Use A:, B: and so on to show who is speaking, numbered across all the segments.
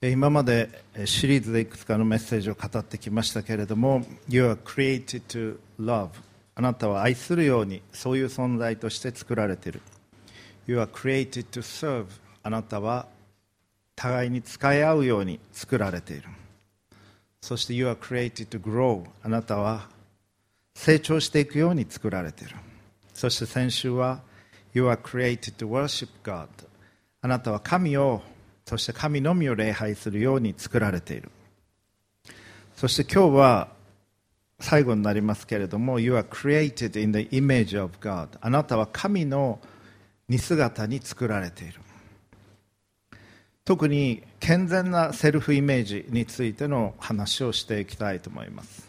A: 今までシリーズでいくつかのメッセージを語ってきましたけれども You are created to love. あなたは愛するようにそういう存在として作られている。You are created to serve. あなたは互いに使い合うように作られている。そして You are created to grow. あなたは成長していくように作られている。そして先週は You are created to worship God. あなたは神をそして神のみを礼拝するように作られている。そして今日は最後になりますけれども You are created in the image of God. あなたは神の似姿に作られている。特に健全なセルフイメージについての話をしていきたいと思います。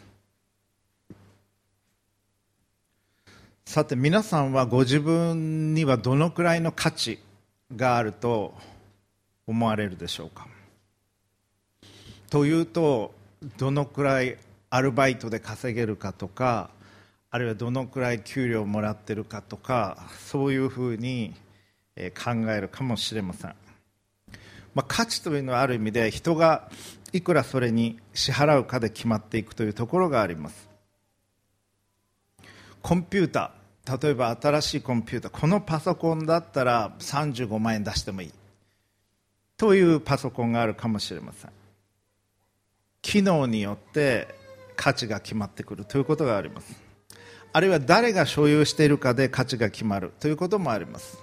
A: さて皆さんはご自分にはどのくらいの価値があると思われるでしょうか？というとどのくらいアルバイトで稼げるかとかあるいはどのくらい給料をもらってるかとかそういうふうに考えるかもしれません、まあ、価値というのはある意味で人がいくらそれに支払うかで決まっていくというところがあります。コンピューター例えば新しいコンピューターこのパソコンだったら35万円出してもいい。というパソコンがあるかもしれません。機能によって価値が決まってくるということがあります。あるいは誰が所有しているかで価値が決まるということもあります。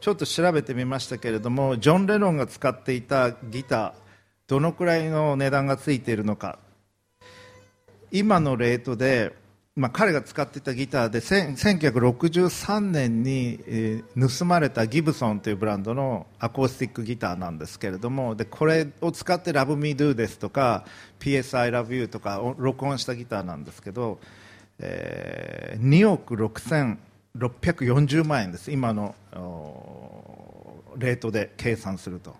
A: ちょっと調べてみましたけれどもジョン・レノンが使っていたギターどのくらいの値段がついているのか。今のレートでまあ、彼が使っていたギターで1963年に、盗まれたギブソンというブランドのアコースティックギターなんですけれどもでこれを使って「LoveMeDo」ですとか「PSILOVEYOU」とか録音したギターなんですけど、えー、2億6640万円です。今のレートで計算すると。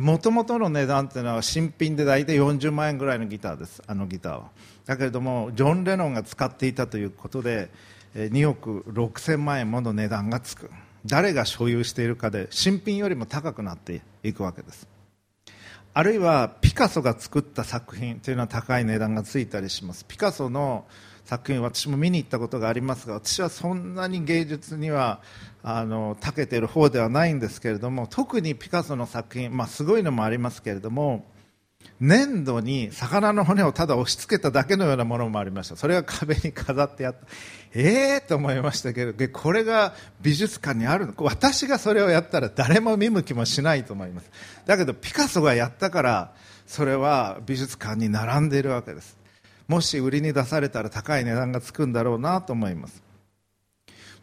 A: もともとの値段っていうのは新品で大体40万円ぐらいのギターです。あのギターは。だけれどもジョン・レノンが使っていたということで2億6000万円もの値段がつく。誰が所有しているかで新品よりも高くなっていくわけです。あるいはピカソが作った作品というのは高い値段がついたりします。ピカソの作品私も見に行ったことがありますが私はそんなに芸術にはあの長けている方ではないんですけれども特にピカソの作品、まあ、すごいのもありますけれども粘土に魚の骨をただ押し付けただけのようなものもありました。それが壁に飾ってあった。ええー、と思いましたけどこれが美術館にあるの。私がそれをやったら誰も見向きもしないと思います。だけどピカソがやったからそれは美術館に並んでいるわけです。もし売りに出されたら高い値段がつくんだろうなと思います。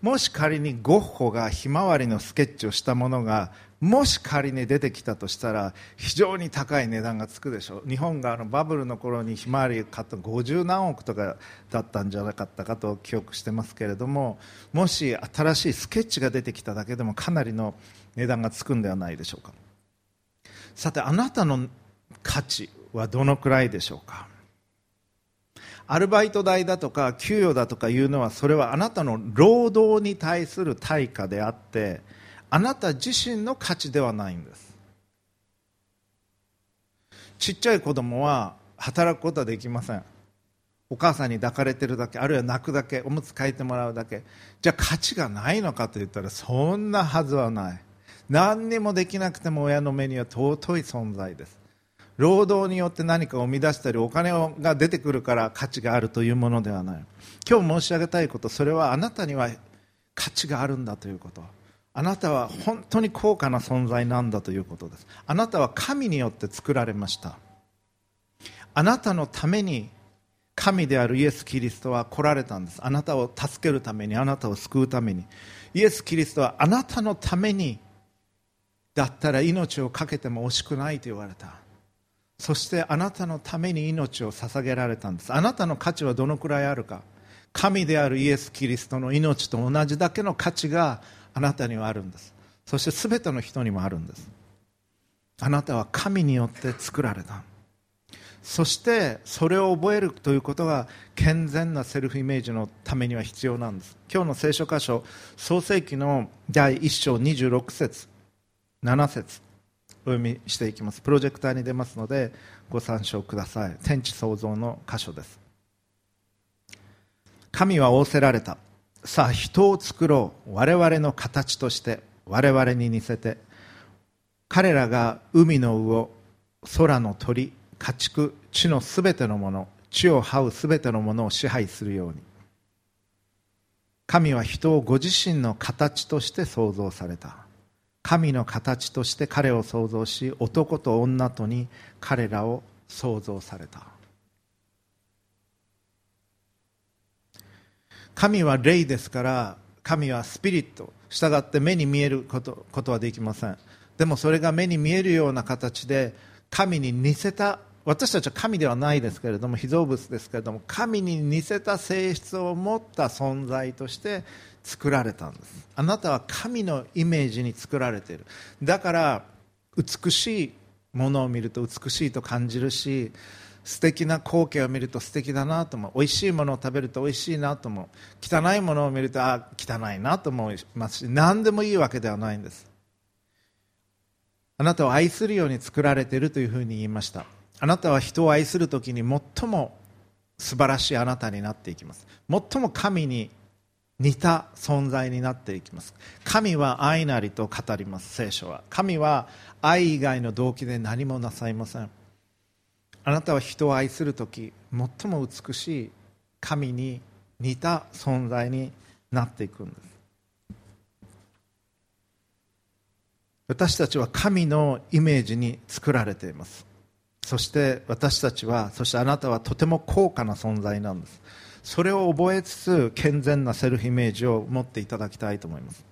A: もし仮にゴッホがひまわりのスケッチをしたものがもし仮に出てきたとしたら非常に高い値段がつくでしょう。日本があのバブルの頃にひまわり買った50何億とかだったんじゃなかったかと記憶してますけれどももし新しいスケッチが出てきただけでもかなりの値段がつくんではないでしょうか。さてあなたの価値はどのくらいでしょうか。アルバイト代だとか給与だとかいうのはそれはあなたの労働に対する対価であってあなた自身の価値ではないんです。ちっちゃい子供は働くことはできません。お母さんに抱かれてるだけあるいは泣くだけおむつ替えてもらうだけ。じゃあ価値がないのかといったらそんなはずはない。何にもできなくても親の目には尊い存在です。労働によって何かを生み出したりお金が出てくるから価値があるというものではない。今日申し上げたいことそれはあなたには価値があるんだということ。あなたは本当に高価な存在なんだということです。あなたは神によって作られました。あなたのために神であるイエス・キリストは来られたんです。あなたを助けるためにあなたを救うために。イエス・キリストはあなたのためにだったら命を懸けても惜しくないと言われた。そしてあなたのために命を捧げられたんです。あなたの価値はどのくらいあるか。神であるイエス・キリストの命と同じだけの価値があなたにはあるんです。そして全ての人にもあるんです。あなたは神によって作られた。そしてそれを覚えるということが健全なセルフイメージのためには必要なんです。今日の聖書箇所創世記の第1章26節7節お読みしていきます。プロジェクターに出ますのでご参照ください。天地創造の箇所です。神は仰せられた。さあ人を作ろう。我々の形として我々に似せて彼らが海の魚空の鳥家畜地のすべてのもの地を這うすべてのものを支配するように。神は人をご自身の形として創造された。神の形として彼を創造し男と女とに彼らを創造された。神は霊ですから神はスピリット従って目に見えることことはできません。でもそれが目に見えるような形で神に似せた私たちは神ではないですけれども被造物ですけれども神に似せた性質を持った存在として作られたんです。あなたは神のイメージに作られている。だから美しいものを見ると美しいと感じるし素敵な光景を見ると素敵だなと思う。美味しいものを食べると美味しいなと思う。汚いものを見るとあ汚いなと思いますし何でもいいわけではないんです。あなたを愛するように作られているというふうに言いました。あなたは人を愛するときに最も素晴らしいあなたになっていきます。最も神に似た存在になっていきます。神は愛なりと語ります聖書は。神は愛以外の動機で何もなさいません。あなたは人を愛する時最も美しい神に似た存在になっていくんです。私たちは神のイメージに作られています。そして私たちはそしてあなたはとても高価な存在なんです。それを覚えつつ健全なセルフイメージを持っていただきたいと思います。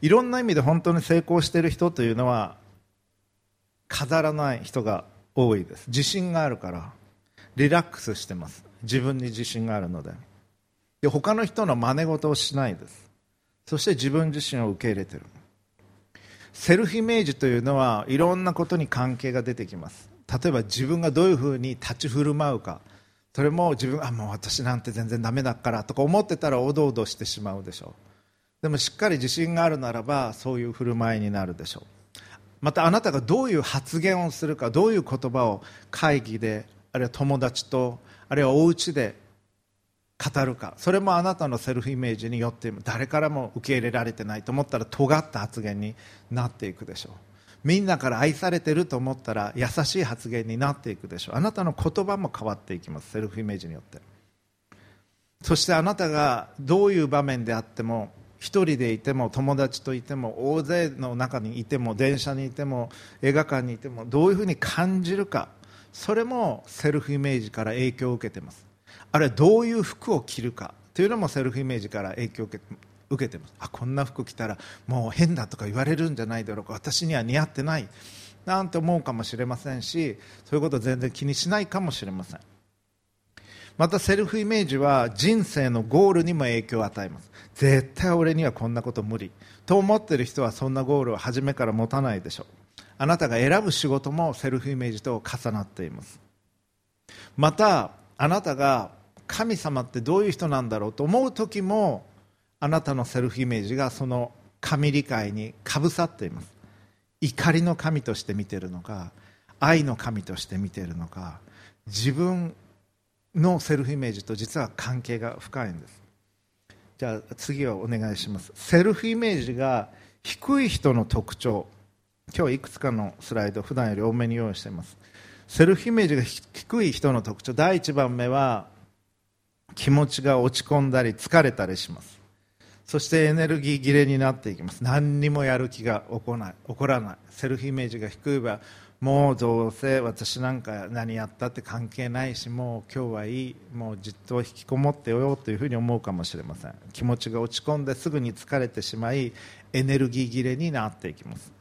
A: いろんな意味で本当に成功している人というのは飾らない人が多いです。自信があるから。リラックスしてます。自分に自信があるので。で他の人の真似事をしないです。そして自分自身を受け入れてる。セルフイメージというのはいろんなことに関係が出てきます。例えば自分がどういうふうに立ち振る舞うか。それも自分あもう私なんて全然ダメだからとか思ってたらおどおどしてしまうでしょう。でもしっかり自信があるならばそういう振る舞いになるでしょう。またあなたがどういう発言をするかどういう言葉を会議であるいは友達とあるいはお家で語るか。それもあなたのセルフイメージによって誰からも受け入れられてないと思ったら尖った発言になっていくでしょう。みんなから愛されてると思ったら優しい発言になっていくでしょう。あなたの言葉も変わっていきます。セルフイメージによって。そしてあなたがどういう場面であっても一人でいても友達といても大勢の中にいても電車にいても映画館にいてもどういうふうに感じるか。それもセルフイメージから影響を受けてます。あるいはどういう服を着るかというのもセルフイメージから影響を受けて受けてます。あこんな服着たらもう変だとか言われるんじゃないだろうか。私には似合ってないなんて思うかもしれませんしそういうこと全然気にしないかもしれません。またセルフイメージは人生のゴールにも影響を与えます。絶対俺にはこんなこと無理と思ってる人はそんなゴールを初めから持たないでしょう。あなたが選ぶ仕事もセルフイメージと重なっています。またあなたが神様ってどういう人なんだろうと思う時もあなたのセルフイメージがその神理解にかぶさっています。怒りの神として見てるのか愛の神として見てるのか自分のセルフイメージと実は関係が深いんです。じゃあ次はお願いします。セルフイメージが低い人の特徴。今日いくつかのスライド普段より多めに用意しています。セルフイメージが低い人の特徴。第1番目は気持ちが落ち込んだり疲れたりします。そしてエネルギー切れになっていきます。何にもやる気が起こない起こらない。セルフイメージが低い場合もうどうせ私なんか何やったって関係ないしもう今日はいいもうじっと引きこもってよというふうに思うかもしれません。気持ちが落ち込んですぐに疲れてしまいエネルギー切れになっていきます。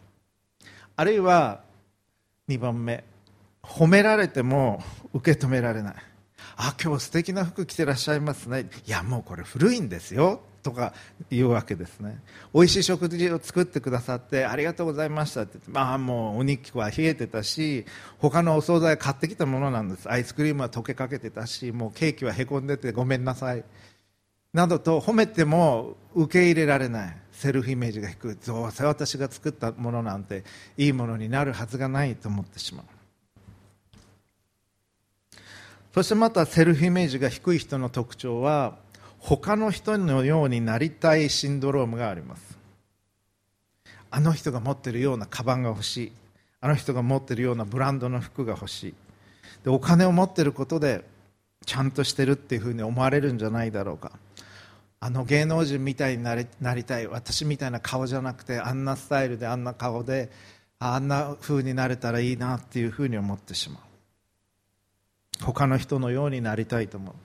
A: あるいは2番目。褒められても受け止められない。あ今日素敵な服着てらっしゃいますね。いやもうこれ古いんですよ。とか言うわけですね。美味しい食事を作ってくださってありがとうございましたって。言ってまあもうお肉は冷えてたし他のお惣菜買ってきたものなんです。アイスクリームは溶けかけてたしもうケーキはへこんでてごめんなさい。などと褒めても受け入れられない。セルフイメージが低い。どうせ私が作ったものなんていいものになるはずがないと思ってしまう。そしてまたセルフイメージが低い人の特徴は他の人のようになりたいシンドロームがあります。あの人が持ってるようなカバンが欲しい。あの人が持ってるようなブランドの服が欲しい。でお金を持ってることでちゃんとしてるっていうふうに思われるんじゃないだろうか。あの芸能人みたいになりたい。私みたいな顔じゃなくてあんなスタイルであんな顔であんな風になれたらいいなっていうふうに思ってしまう。他の人のようになりたいと思う。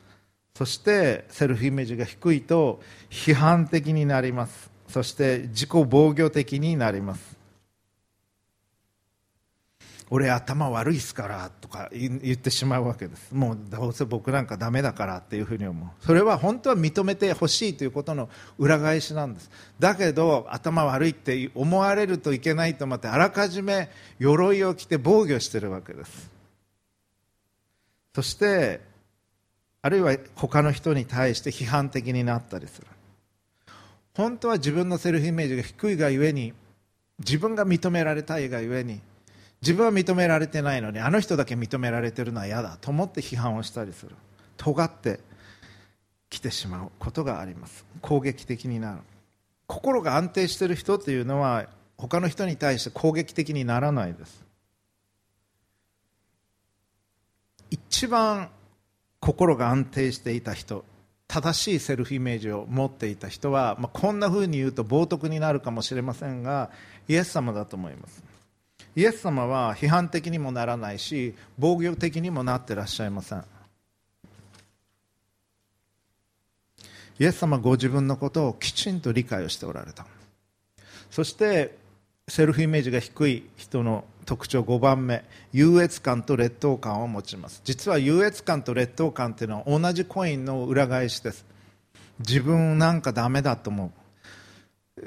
A: そしてセルフイメージが低いと批判的になります。そして自己防御的になります。俺頭悪いっすからとか言ってしまうわけです。もうどうせ僕なんかダメだからっていうふうに思う。それは本当は認めてほしいということの裏返しなんです。だけど頭悪いって思われるといけないと思ってあらかじめ鎧を着て防御してるわけです。そしてあるいは他の人に対して批判的になったりする。本当は自分のセルフイメージが低いがゆえに自分が認められたいがゆえに自分は認められてないのにあの人だけ認められてるのは嫌だと思って批判をしたりする。尖ってきてしまうことがあります。攻撃的になる。心が安定している人というのは他の人に対して攻撃的にならないです。一番心が安定していた人正しいセルフイメージを持っていた人は、まあ、こんなふうに言うと冒涜になるかもしれませんがイエス様だと思います。イエス様は批判的にもならないし防御的にもなってらっしゃいません。イエス様ご自分のことをきちんと理解をしておられた。そしてセルフイメージが低い人の特徴5番目優越感と劣等感を持ちます。実は優越感と劣等感というのは同じコインの裏返しです。自分なんかダメだと思う。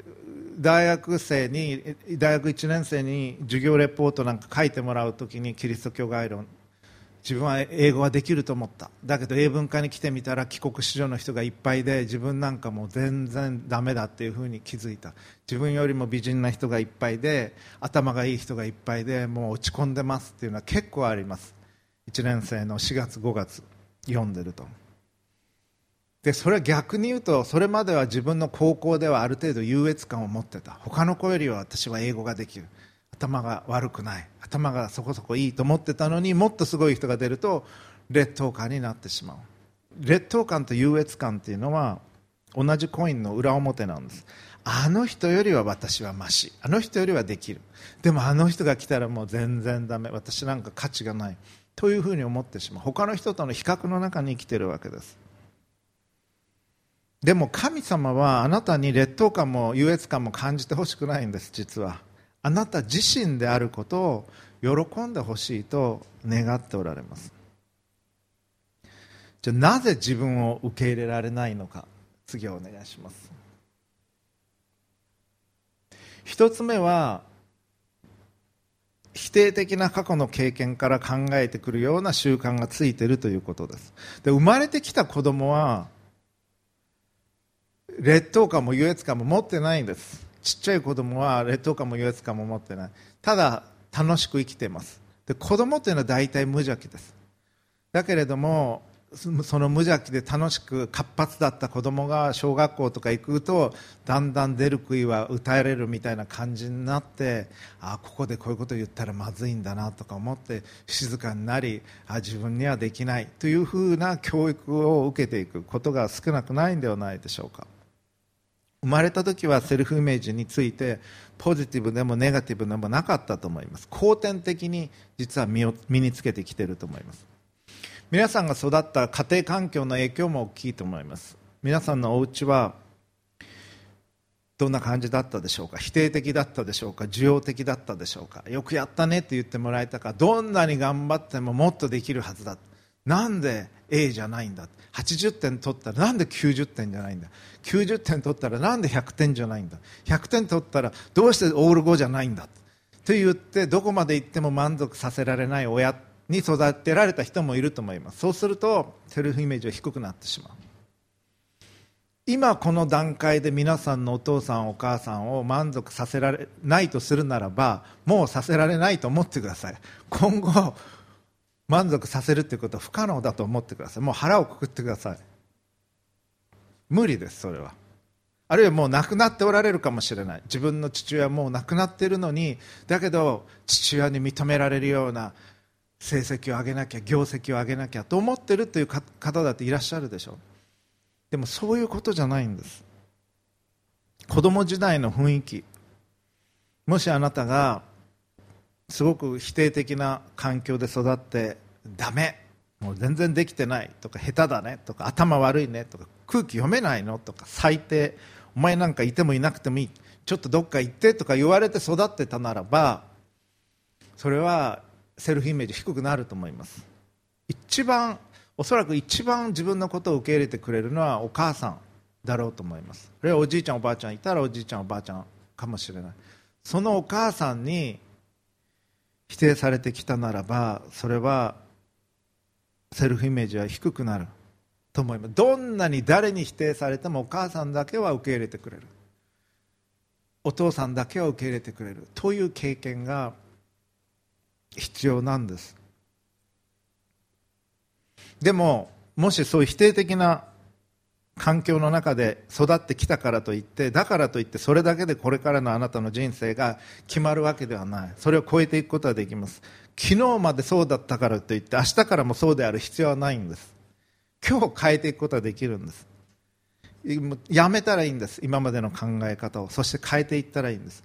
A: 大学生に大学1年生に授業レポートなんか書いてもらうときにキリスト教概論自分は英語はできると思った。だけど英文化に来てみたら帰国子女の人がいっぱいで自分なんかもう全然ダメだっていうふうに気づいた。自分よりも美人な人がいっぱいで頭がいい人がいっぱいでもう落ち込んでますっていうのは結構あります。1年生の4月5月読んでると。でそれは逆に言うとそれまでは自分の高校ではある程度優越感を持ってた。他の子よりは私は英語ができる。頭が悪くない。頭がそこそこいいと思ってたのにもっとすごい人が出ると劣等感になってしまう。劣等感と優越感というのは同じコインの裏表なんです。あの人よりは私はましあの人よりはできる。でもあの人が来たらもう全然だめ私なんか価値がない。というふうに思ってしまう。他の人との比較の中に生きてるわけです。でも神様はあなたに劣等感も優越感も感じてほしくないんです実は。あなた自身であることを喜んでほしいと願っておられます。じゃあなぜ自分を受け入れられないのか次お願いします。一つ目は否定的な過去の経験から考えてくるような習慣がついているということです。で生まれてきた子供は劣等感も優越感も持ってないんです。ちっちゃい子供は劣等感も優越感も持ってない。ただ楽しく生きています。で子供というのは大体無邪気です。だけれどもその無邪気で楽しく活発だった子供が小学校とか行くとだんだん出る杭は打たれるみたいな感じになってあここでこういうことを言ったらまずいんだなとか思って静かになりあ自分にはできないというふうな教育を受けていくことが少なくないんではないでしょうか。生まれた時はセルフイメージについてポジティブでもネガティブでもなかったと思います。後天的に実は身を身につけてきていると思います。皆さんが育った家庭環境の影響も大きいと思います。皆さんのお家はどんな感じだったでしょうか？否定的だったでしょうか？需要的だったでしょうか？よくやったねって言ってもらえたか？どんなに頑張ってももっとできるはずだなんで A じゃないんだ？80点取ったらなんで90点じゃないんだ？90点取ったらなんで100点じゃないんだ？100点取ったらどうしてオール5じゃないんだ？と言ってどこまで行っても満足させられない親に育てられた人もいると思います。そうするとセルフイメージは低くなってしまう。今この段階で皆さんのお父さんお母さんを満足させられないとするならばもうさせられないと思ってください。今後満足させるということは不可能だと思ってください。もう腹をくくってください。無理ですそれは。あるいはもう亡くなっておられるかもしれない。自分の父親はもう亡くなっているのにだけど父親に認められるような成績を上げなきゃ業績を上げなきゃと思ってるという方だっていらっしゃるでしょう。でもそういうことじゃないんです。子供時代の雰囲気。もしあなたがすごく否定的な環境で育ってダメ。もう全然できてないとか下手だね。とか頭悪いねとか空気読めないのとか最低。お前なんかいてもいなくてもいい。ちょっとどっか行ってとか言われて育ってたならばそれはセルフイメージ低くなると思います。一番おそらく一番自分のことを受け入れてくれるのはお母さんだろうと思います。あるいはおじいちゃんおばあちゃんいたらおじいちゃんおばあちゃんかもしれない。そのお母さんに否定されてきたならばそれはセルフイメージは低くなると思います。どんなに誰に否定されてもお母さんだけは受け入れてくれる。お父さんだけは受け入れてくれる。という経験が必要なんです。でももしそういう否定的な環境の中で育ってきたからといってだからといってそれだけでこれからのあなたの人生が決まるわけではない。それを超えていくことはできます。昨日までそうだったからといって明日からもそうである必要はないんです。今日変えていくことはできるんです。やめたらいいんです。今までの考え方を。そして変えていったらいいんです。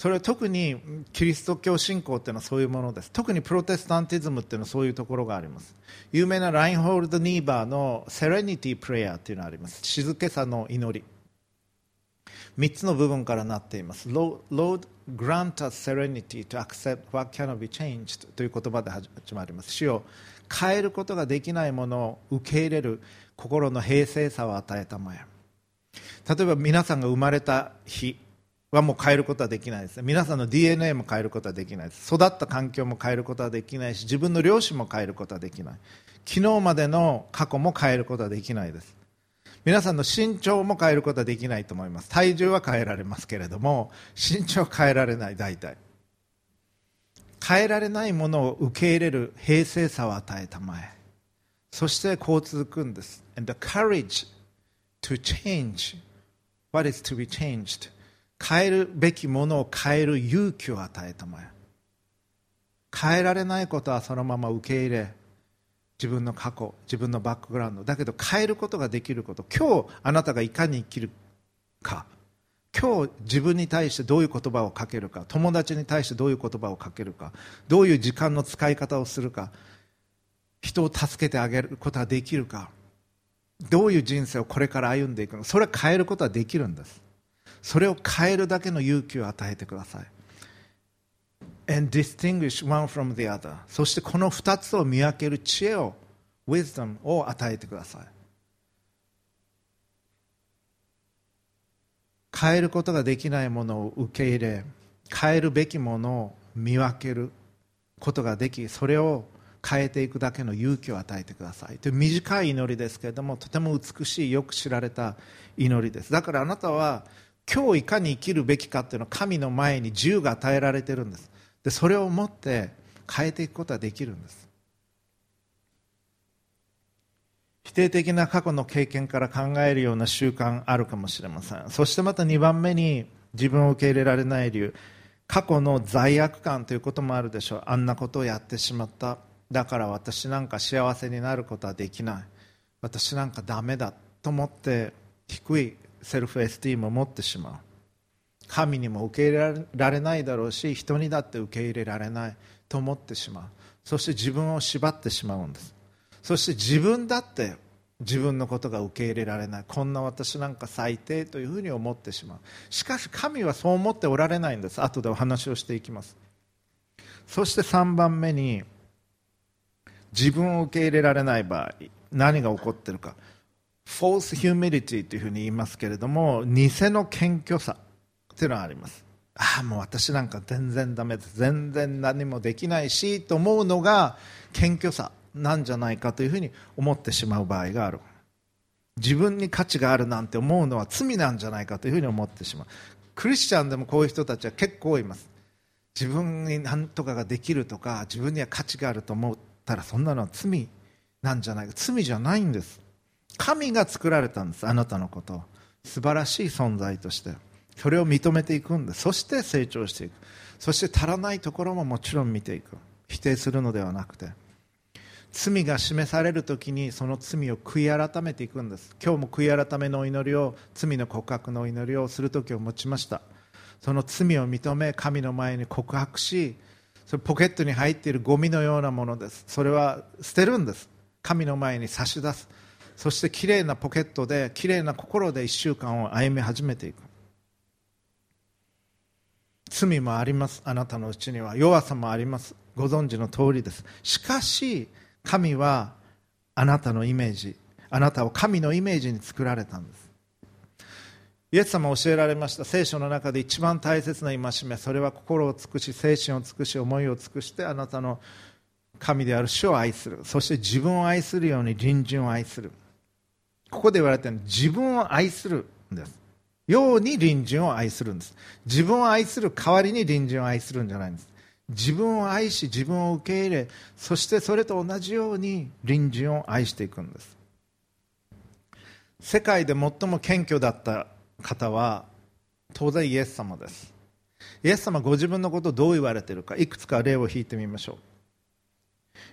A: それは特にキリスト教信仰っていうのはそういうものです。特にプロテスタンティズムっていうのはそういうところがあります。有名なラインホールド・ニーバーのセレニティ・プレイヤーっていうのがあります。静けさの祈り。3つの部分からなっています。Lord, grant us serenity to accept what cannot be changed という言葉で始まります。主を変えることができないものを受け入れる心の平静さを与えたまえ例えば皆さんが生まれた日。はもう変えることはできないです。皆さんの DNA も変えることはできないです。育った環境も変えることはできないし自分の両親も変えることはできない。昨日までの過去も変えることはできないです。皆さんの身長も変えることはできないと思います。体重は変えられますけれども身長は変えられない大体。変えられないものを受け入れる平静さを与えたまえ。そしてこう続くんです。And the courage to change what is to be changed. 変えるべきものを変える勇気を与えたまえ。変えられないことはそのまま受け入れ自分の過去自分のバックグラウンド。だけど変えることができること。今日あなたがいかに生きるか。今日自分に対してどういう言葉をかけるか。友達に対してどういう言葉をかけるか。どういう時間の使い方をするか。人を助けてあげることができるか。どういう人生をこれから歩んでいくのか。それは変えることはできるんです。それを変えるだけの勇気を与えてください。And distinguish one from the other. そしてこの2つを見分ける知恵を wisdom を与えてください。変えることができないものを受け入れ変えるべきものを見分けることができそれを変えていくだけの勇気を与えてください。という短い祈りですけれどもとても美しいよく知られた祈りです。だからあなたは今日いかに生きるべきかっていうのは神の前に自由が与えられてるんです。でそれを持って変えていくことはできるんです。否定的な過去の経験から考えるような習慣あるかもしれません。そしてまた2番目に自分を受け入れられない理由。過去の罪悪感ということもあるでしょう。あんなことをやってしまった。だから私なんか幸せになることはできない。私なんかダメだ。と思って低いセルフエスティームを持ってしまう。神にも受け入れられないだろうし人にだって受け入れられないと思ってしまう。そして自分を縛ってしまうんです。そして自分だって自分のことが受け入れられない。こんな私なんか最低というふうに思ってしまう。しかし神はそう思っておられないんです。後でお話をしていきます。そして3番目に自分を受け入れられない場合何が起こってるか。False humility というふうに言いますけれども偽の謙虚さというのがあります。ああもう私なんか全然ダメです。全然何もできないしと思うのが謙虚さなんじゃないかというふうに思ってしまう場合がある。自分に価値があるなんて思うのは罪なんじゃないかというふうに思ってしまう。クリスチャンでもこういう人たちは結構います。自分に何とかができるとか自分には価値があると思ったらそんなのは罪なんじゃないか罪じゃないんです。神が作られたんです。あなたのこと素晴らしい存在として。それを認めていくんですそして成長していく。そして足らないところももちろん見ていく。否定するのではなくて。罪が示される時にその罪を悔い改めていくんです。今日も悔い改めのお祈りを罪の告白のお祈りをする時を持ちました。その罪を認め神の前に告白しそれポケットに入っているゴミのようなものです。それは捨てるんです。神の前に差し出す。そしてきれいなポケットできれいな心で1週間を歩み始めていく。罪もありますあなたのうちには。弱さもあります。ご存知の通りです。しかし神はあなたのイメージあなたを神のイメージに作られたんです。イエス様教えられました。聖書の中で一番大切な戒め。それは心を尽くし精神を尽くし思いを尽くしてあなたの神である主を愛する。そして自分を愛するように隣人を愛する。ここで言われているのは自分を愛するんです。ように隣人を愛するんです。自分を愛する代わりに隣人を愛するんじゃないんです。自分を愛し自分を受け入れそしてそれと同じように隣人を愛していくんです。世界で最も謙虚だった方は当然イエス様です。イエス様ご自分のことをどう言われているかいくつか例を引いてみましょう。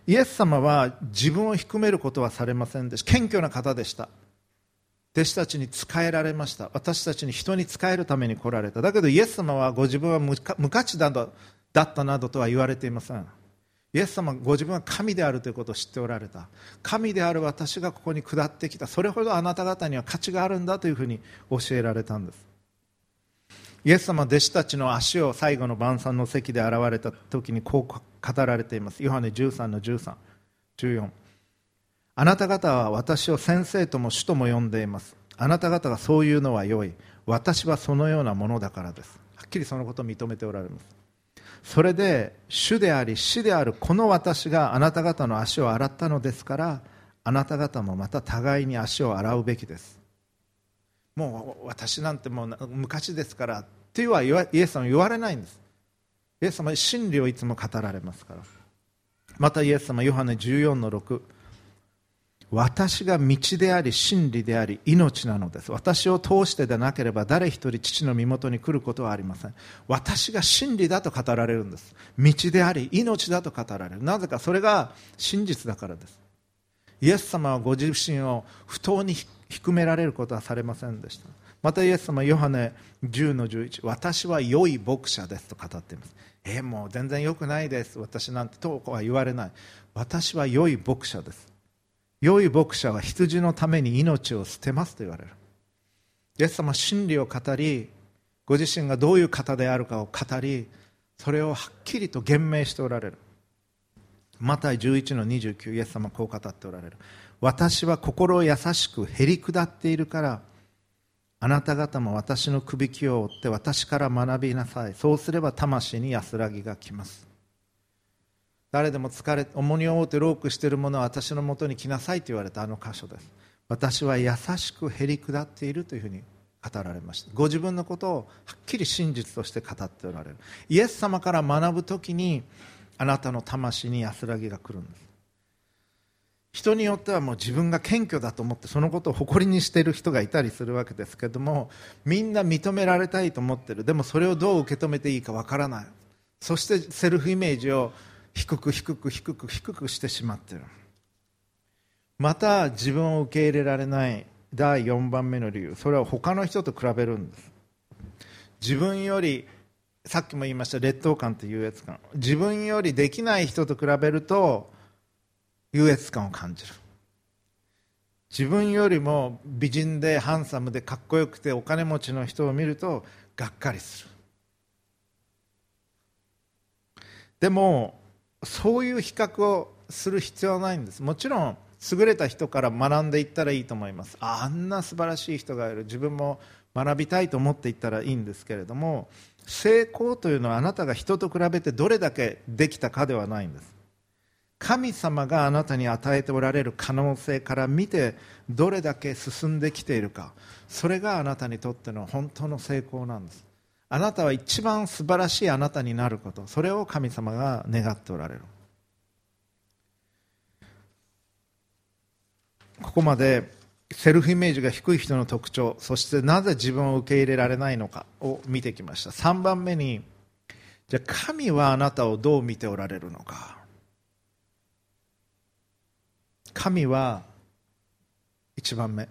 A: イエス様は自分を低めることはされませんでした。謙虚な方でした。弟子たちに仕えられました。私たちに人に仕えるために来られた。だけどイエス様はご自分は無価値だだったなどとは言われていません。イエス様ご自分は神であるということを知っておられた。神である私がここに下ってきた。それほどあなた方には価値があるんだというふうに教えられたんです。イエス様は弟子たちの足を最後の晩餐の席で現れた時にこう語られています。ヨハネ13の13、14あなた方は私を先生とも主とも呼んでいます。あなた方がそういうのは良い。私はそのようなものだからです。はっきりそのことを認めておられます。それで主であり死であるこの私があなた方の足を洗ったのですからあなた方もまた互いに足を洗うべきです。もう私なんてもう昔ですからっていうはイエス様言われないんです。イエス様は真理をいつも語られますから。またイエス様ヨハネ14の6私が道であり真理であり命なのです。私を通してでなければ誰一人父の身元に来ることはありません。私が真理だと語られるんです。道であり命だと語られる。なぜかそれが真実だからです。イエス様はご自身を不当に低められることはされませんでした。またイエス様ヨハネ10の11私は良い牧者ですと語っています。え、もう全然良くないです。私なんてとは言われない。私は良い牧者です。良い牧者は羊のために命を捨てますと言われる。イエス様は真理を語りご自身がどういう方であるかを語りそれをはっきりと言明しておられる。マタイ11の29イエス様はこう語っておられる。私は心優しくへり下っているからあなた方も私のくびきを追って私から学びなさい。そうすれば魂に安らぎがきます。誰でも疲れ重荷を負ってロークしている者は私のもとに来なさいと言われたあの箇所です。私は優しくへり下っているというふうに語られました。ご自分のことをはっきり真実として語っておられる。イエス様から学ぶ時にあなたの魂に安らぎが来るんです。人によってはもう自分が謙虚だと思ってそのことを誇りにしている人がいたりするわけですけどもみんな認められたいと思ってる。でもそれをどう受け止めていいかわからない。そしてセルフイメージを低く低く低く低くしてしまってる。また自分を受け入れられない。第4番目の理由。それは他の人と比べるんです。自分よりさっきも言いました劣等感と優越感。自分よりできない人と比べると優越感を感じる。自分よりも美人でハンサムでかっこよくてお金持ちの人を見るとがっかりする。でもそういう比較をする必要はないんです。もちろん優れた人から学んでいったらいいと思います。あんな素晴らしい人がいる。自分も学びたいと思っていったらいいんですけれども成功というのはあなたが人と比べてどれだけできたかではないんです。神様があなたに与えておられる可能性から見てどれだけ進んできているか。それがあなたにとっての本当の成功なんです。あなたは一番素晴らしいあなたになることそれを神様が願っておられる。ここまでセルフイメージが低い人の特徴そしてなぜ自分を受け入れられないのかを見てきました。3番目にじゃあ神はあなたをどう見ておられるのか。神は1番目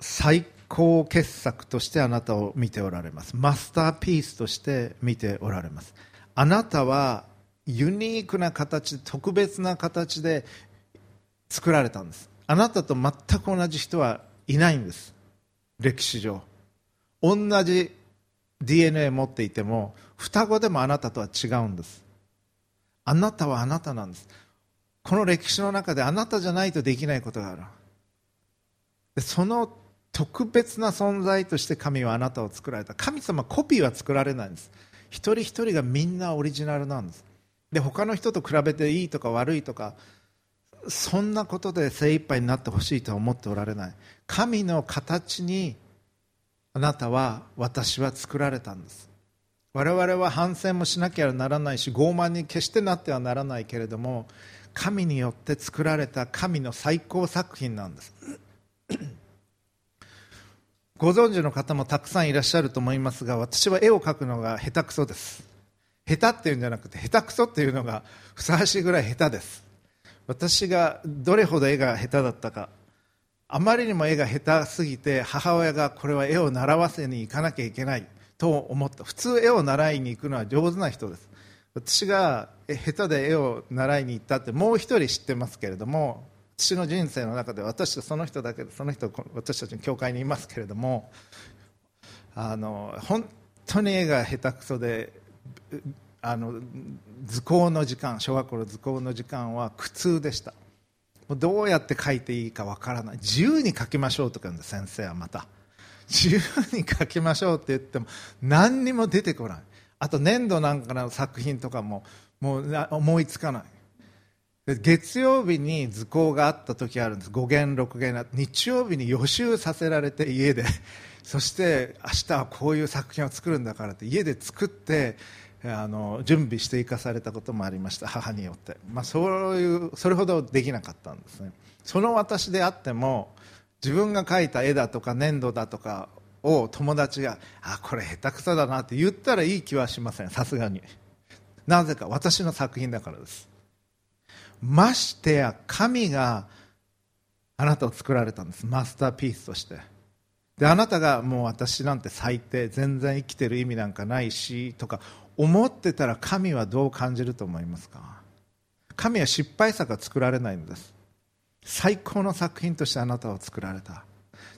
A: 最高傑作としてあなたを見ておられます。マスターピースとして見ておられます。あなたはユニークな形特別な形で作られたんです。あなたと全く同じ人はいないんです。歴史上。同じ DNA 持っていても双子でもあなたとは違うんです。あなたはあなたなんです。この歴史の中であなたじゃないとできないことがある。その特別な存在として神はあなたを作られた。神様コピーは作られないんです。一人一人がみんなオリジナルなんです。で他の人と比べていいとか悪いとかそんなことで精一杯になってほしいとは思っておられない。神の形にあなたは私は作られたんです。我々は反省もしなきゃならないし傲慢に決してなってはならないけれども神によって作られた神の最高作品なんです。ご存知の方もたくさんいらっしゃると思いますが私は絵を描くのが下手くそです。下手っていうんじゃなくて下手くそっていうのがふさわしいぐらい下手です。私がどれほど絵が下手だったかあまりにも絵が下手すぎて母親がこれは絵を習わせに行かなきゃいけないと思った。普通絵を習いに行くのは上手な人です。私が下手で絵を習いに行ったってもう一人知ってますけれども私の人生の中で私とその人だけでその人私たちの教会にいますけれどもあの本当に絵が下手くそであの図工の時間小学校の図工の時間は苦痛でした。どうやって書いていいかわからない。自由に書きましょうとか言うんで先生はまた。自由に書きましょうって言っても何にも出てこない。あと粘土なんかの作品とかももう思いつかない。月曜日に図工があった時あるんです。5弦6弦日曜日に予習させられて家で。そして明日はこういう作品を作るんだからって家で作ってあの準備して生かされたこともありました。母によって、まあ、そういうそれほどできなかったんですね。その私であっても自分が描いた絵だとか粘土だとかを友達があこれ下手くそだなって言ったらいい気はしません。さすがに。なぜか私の作品だからです。ましてや神があなたを作られたんです。マスターピースとして。であなたがもう私なんて最低全然生きてる意味なんかないしとか思ってたら神はどう感じると思いますか？神は失敗作が作られないんです。最高の作品としてあなたを作られた。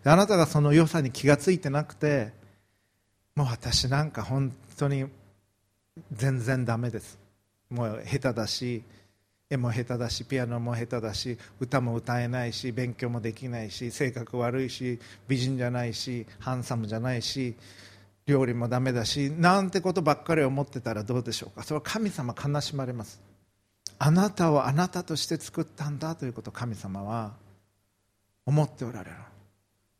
A: であなたがその良さに気がついてなくてもう私なんか本当に全然ダメです。もう下手だし絵も下手だしピアノも下手だし歌も歌えないし勉強もできないし性格悪いし美人じゃないしハンサムじゃないし料理もダメだしなんてことばっかり思ってたらどうでしょうか。それは神様悲しまれます。あなたをあなたとして作ったんだということを神様は思っておられる。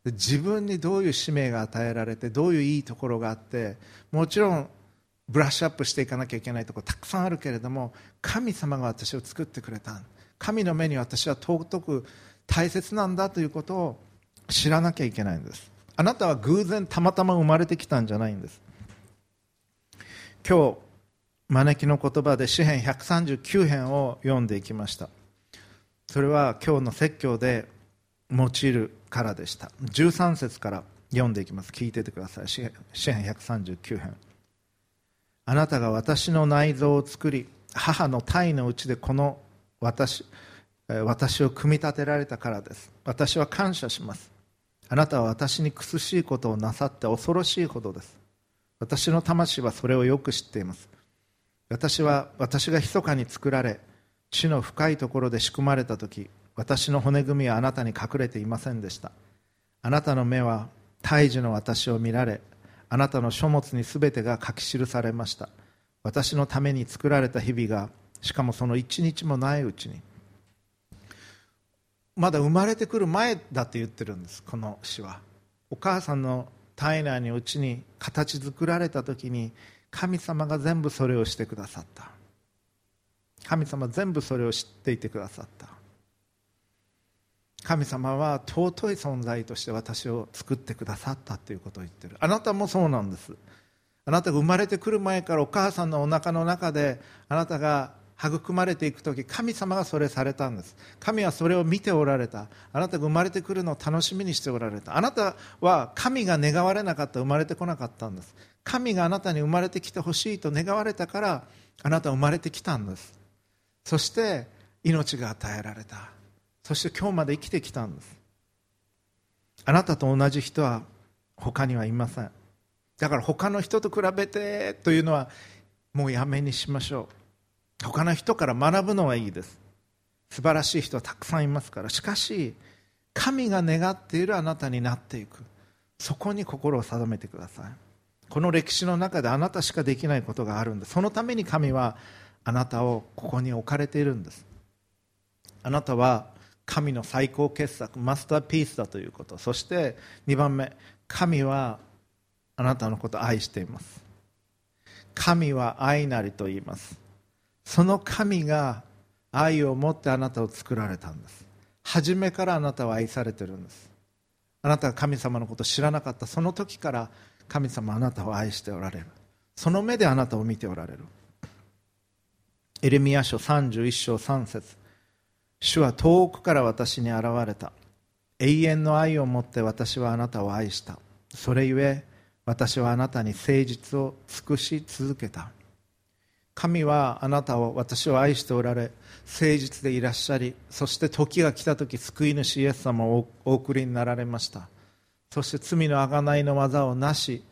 A: 自分にどういう使命が与えられてどういういいところがあってもちろんブラッシュアップしていかなきゃいけないところたくさんあるけれども神様が私を作ってくれた。神の目に私は尊く大切なんだということを知らなきゃいけないんです。あなたは偶然たまたま生まれてきたんじゃないんです。今日招きの言葉で詩編139編を読んでいきました。それは今日の説教で用いるからでした。13節から読んでいきます。聞いててください。詩編139編。あなたが私の内臓を作り母の体のうちでこの私私を組み立てられたからです。私は感謝します。あなたは私に苦しいことをなさって恐ろしいほどです。私の魂はそれをよく知っています。私は私が密かに作られ地の深いところで仕組まれた時私の骨組みはあなたに隠れていませんでした。あなたの目は胎児の私を見られあなたの書物にすべてが書き記されました。私のために作られた日々がしかもその一日もないうちにまだ生まれてくる前だって言ってるんです。この詩は。お母さんの体内にうちに形作られた時に神様が全部それをしてくださった。神様全部それを知っていてくださった。神様は尊い存在として私を作ってくださったということを言ってる。あなたもそうなんです。あなたが生まれてくる前からお母さんのお腹の中であなたが育まれていく時神様がそれされたんです。神はそれを見ておられた。あなたが生まれてくるのを楽しみにしておられた。あなたは神が願われなかった生まれてこなかったんです。神があなたに生まれてきてほしいと願われたからあなたは生まれてきたんです。そして命が与えられた。そして今日まで生きてきたんです。あなたと同じ人は他にはいません。だから他の人と比べてというのはもうやめにしましょう。他の人から学ぶのはいいです。素晴らしい人はたくさんいますから。しかし神が願っているあなたになっていく。そこに心を定めてください。この歴史の中であなたしかできないことがあるんです。そのために神はあなたをここに置かれているんです。あなたは神の最高傑作マスターピースだということ。そして2番目。神はあなたのことを愛しています。神は愛なりと言います。その神が愛を持ってあなたを作られたんです。初めからあなたは愛されてるんです。あなたが神様のことを知らなかった。その時から神様あなたを愛しておられる。その目であなたを見ておられる。エレミア書31章3節。主は遠くから私に現れた。永遠の愛を持って私はあなたを愛した。それゆえ私はあなたに誠実を尽くし続けた。神はあなたを私を愛しておられ誠実でいらっしゃりそして時が来た時救い主イエス様をお送りになられました。そして罪の贖いの技をなし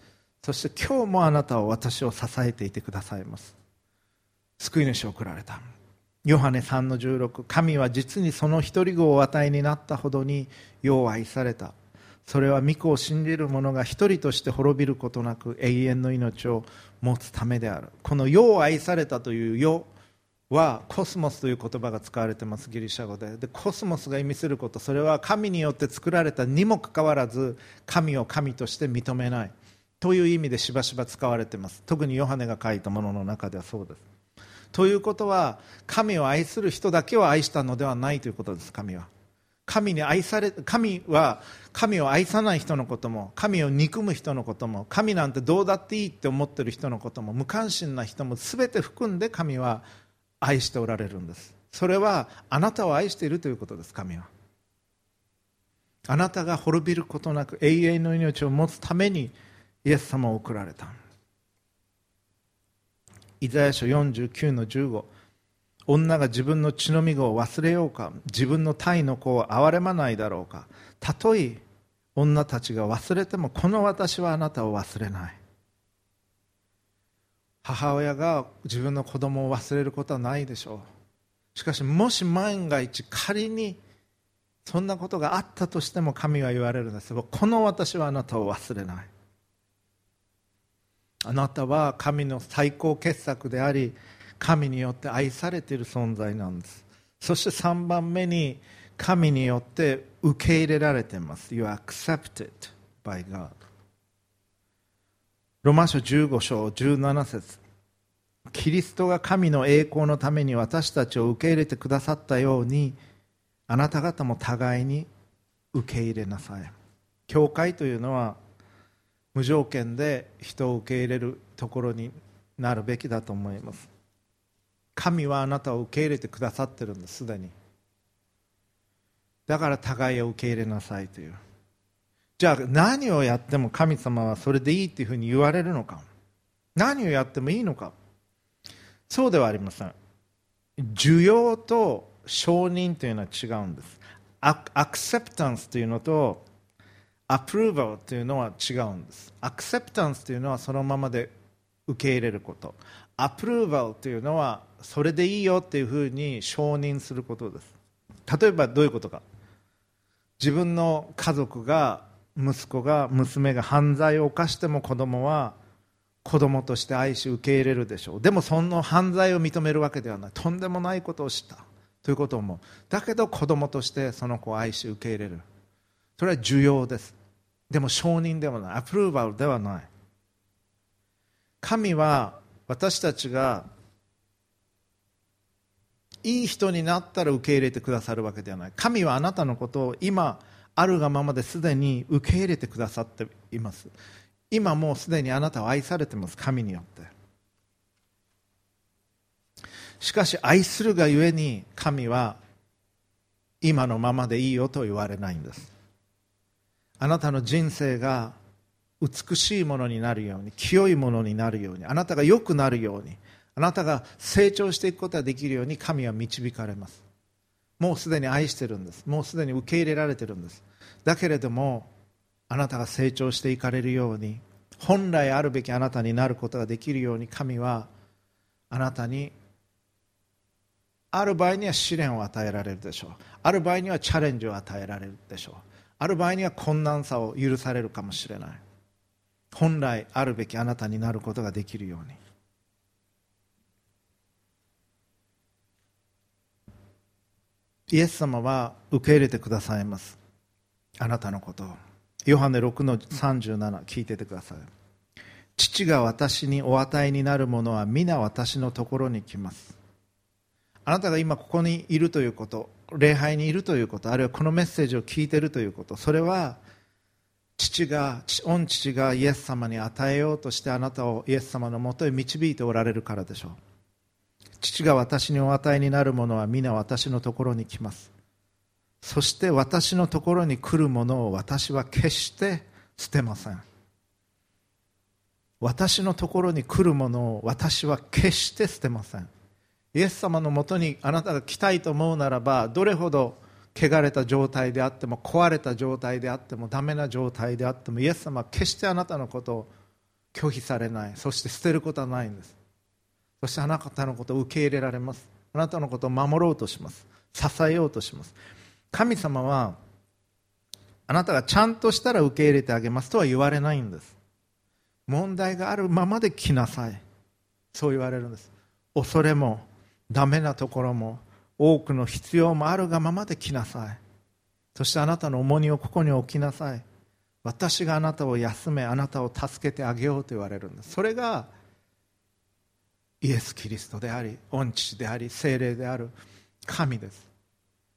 A: そして今日もあなたを私を支えていてくださいます。救い主を送られた。ヨハネ3の16神は実にその一人子をお与えになったほどに世を愛された。それは御子を信じる者が一人として滅びることなく永遠の命を持つためである。この世を愛されたという世はコスモスという言葉が使われていますギリシャ語で。でコスモスが意味することそれは神によって作られたにもかかわらず神を神として認めない。という意味でしばしば使われています。特にヨハネが書いたものの中ではそうです。ということは神を愛する人だけを愛したのではないということです神は。神に愛され神は神を愛さない人のことも神を憎む人のことも神なんてどうだっていいって思ってる人のことも無関心な人も全て含んで神は愛しておられるんです。それはあなたを愛しているということです神は。あなたが滅びることなく永遠の命を持つためにイエス様を送られた。イザヤ書49の15女が自分の血のみ子を忘れようか。自分の体の子を憐れまないだろうか。たとえ女たちが忘れてもこの私はあなたを忘れない。母親が自分の子供を忘れることはないでしょう。しかしもし万が一仮にそんなことがあったとしても神は言われるんです。この私はあなたを忘れない。あなたは神の最高傑作であり神によって愛されている存在なんです。そして3番目に神によって受け入れられています。You are accepted by God. ロマ書15章17節。キリストが神の栄光のために私たちを受け入れてくださったようにあなた方も互いに受け入れなさい。教会というのは無条件で人を受け入れるところになるべきだと思います。神はあなたを受け入れてくださってるんですすでに。だから互いを受け入れなさいという。じゃあ何をやっても神様はそれでいいっていうふうに言われるのか。何をやってもいいのか。そうではありません。需要と承認というのは違うんです。アクセプタンスというのとアプローバルというのは違うんです。アクセプタンスというのはそのままで受け入れること。アプローバルというのはそれでいいよっていうふうに承認することです。例えばどういうことか。自分の家族が息子が娘が犯罪を犯しても子供は子供として愛し受け入れるでしょう。でもその犯罪を認めるわけではない。とんでもないことをした。ということを思う。だけど子供としてその子を愛し受け入れる。それは重要です。でも承認ではない。アプローバルではない。神は私たちがいい人になったら受け入れてくださるわけではない。神はあなたのことを今あるがままですでに受け入れてくださっています。今もうすでにあなたは愛されてます。神によって。しかし愛するがゆえに神は今のままでいいよと言われないんです。あなたの人生が美しいものになるように清いものになるようにあなたが良くなるようにあなたが成長していくことができるように神は導かれます。もうすでに愛してるんです。もうすでに受け入れられてるんです。だけれどもあなたが成長していかれるように本来あるべきあなたになることができるように神はあなたにある場合には試練を与えられるでしょう。ある場合にはチャレンジを与えられるでしょう。ある場合には困難さを許されるかもしれない。本来あるべきあなたになることができるように。イエス様は受け入れてくださいます。あなたのことを。ヨハネ6の37聞いててください。父が私にお与えになるものは皆私のところに来ます。あなたが今ここにいるということ礼拝にいるということあるいはこのメッセージを聞いているということそれは父が御父がイエス様に与えようとしてあなたをイエス様のもとへ導いておられるからでしょう。父が私にお与えになるものは皆私のところに来ます。そして私のところに来るものを私は決して捨てません。私のところに来るものを私は決して捨てません。イエス様のもとにあなたが来たいと思うならばどれほど汚れた状態であっても壊れた状態であってもダメな状態であってもイエス様は決してあなたのことを拒否されない。そして捨てることはないんです。そしてあなたのことを受け入れられます。あなたのことを守ろうとします。支えようとします。神様はあなたがちゃんとしたら受け入れてあげます。とは言われないんです。問題があるままで来なさい。そう言われるんです。恐れもダメなところも多くの必要もあるがままで来なさい。そしてあなたの重荷をここに置きなさい。私があなたを休めあなたを助けてあげようと言われるんです。それがイエス・キリストであり御父であり精霊である神です。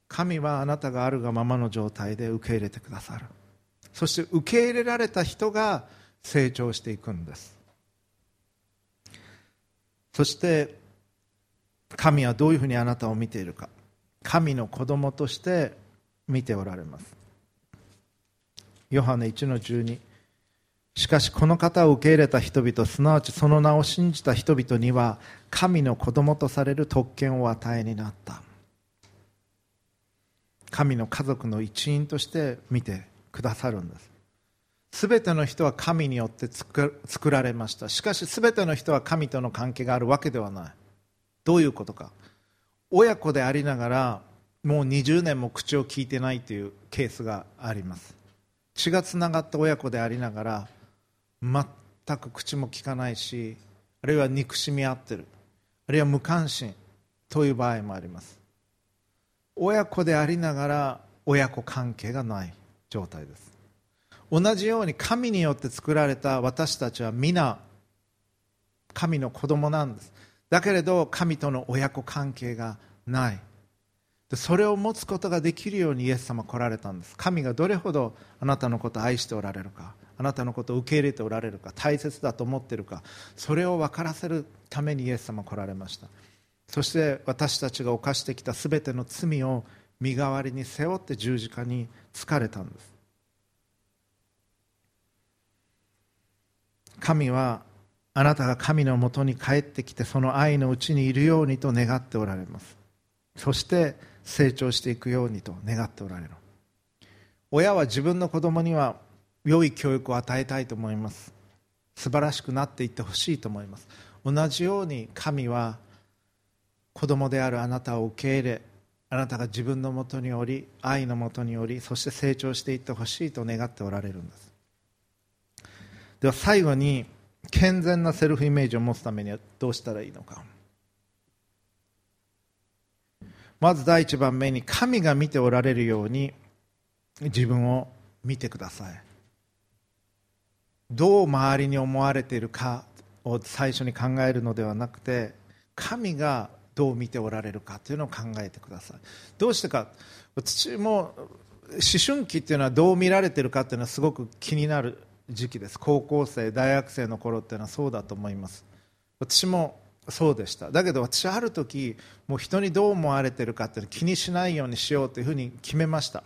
A: 神はあなたがあるがままの状態で受け入れてくださる。そして受け入れられた人が成長していくんです。そして神はどういうふうにあなたを見ているか。神の子供として見ておられます。ヨハネ1の12しかしこの方を受け入れた人々すなわちその名を信じた人々には神の子供とされる特権を与えになった。神の家族の一員として見てくださるんです。すべての人は神によって作られました。しかしすべての人は神との関係があるわけではない。どういうことか。親子でありながらもう20年も口を聞いてないというケースがあります。血がつながった親子でありながら全く口も聞かないしあるいは憎しみ合ってる。あるいは無関心という場合もあります。親子でありながら親子関係がない状態です。同じように神によって作られた私たちは皆神の子供なんです。だけれど神との親子関係がない。それを持つことができるようにイエス様来られたんです。神がどれほどあなたのことを愛しておられるかあなたのことを受け入れておられるか大切だと思っているかそれを分からせるためにイエス様来られました。そして私たちが犯してきた全ての罪を身代わりに背負って十字架につかれたんです。神はあなたが神のもとに帰ってきてその愛のうちにいるようにと願っておられます。そして成長していくようにと願っておられる。親は自分の子供には良い教育を与えたいと思います。素晴らしくなっていってほしいと思います。同じように神は子供であるあなたを受け入れあなたが自分のもとにおり愛のもとにおりそして成長していってほしいと願っておられるんです。では最後に健全なセルフイメージを持つためにはどうしたらいいのか。まず第一番目に神が見ておられるように自分を見てください。どう周りに思われているかを最初に考えるのではなくて神がどう見ておられるかというのを考えてください。どうしてか。私も思春期っていうのはどう見られているかっていうのはすごく気になる時期です。高校生大学生の頃っていうのはそうだと思います。私もそうでした。だけど私ある時もう人にどう思われてるかっていうの気にしないようにしようというふうに決めました。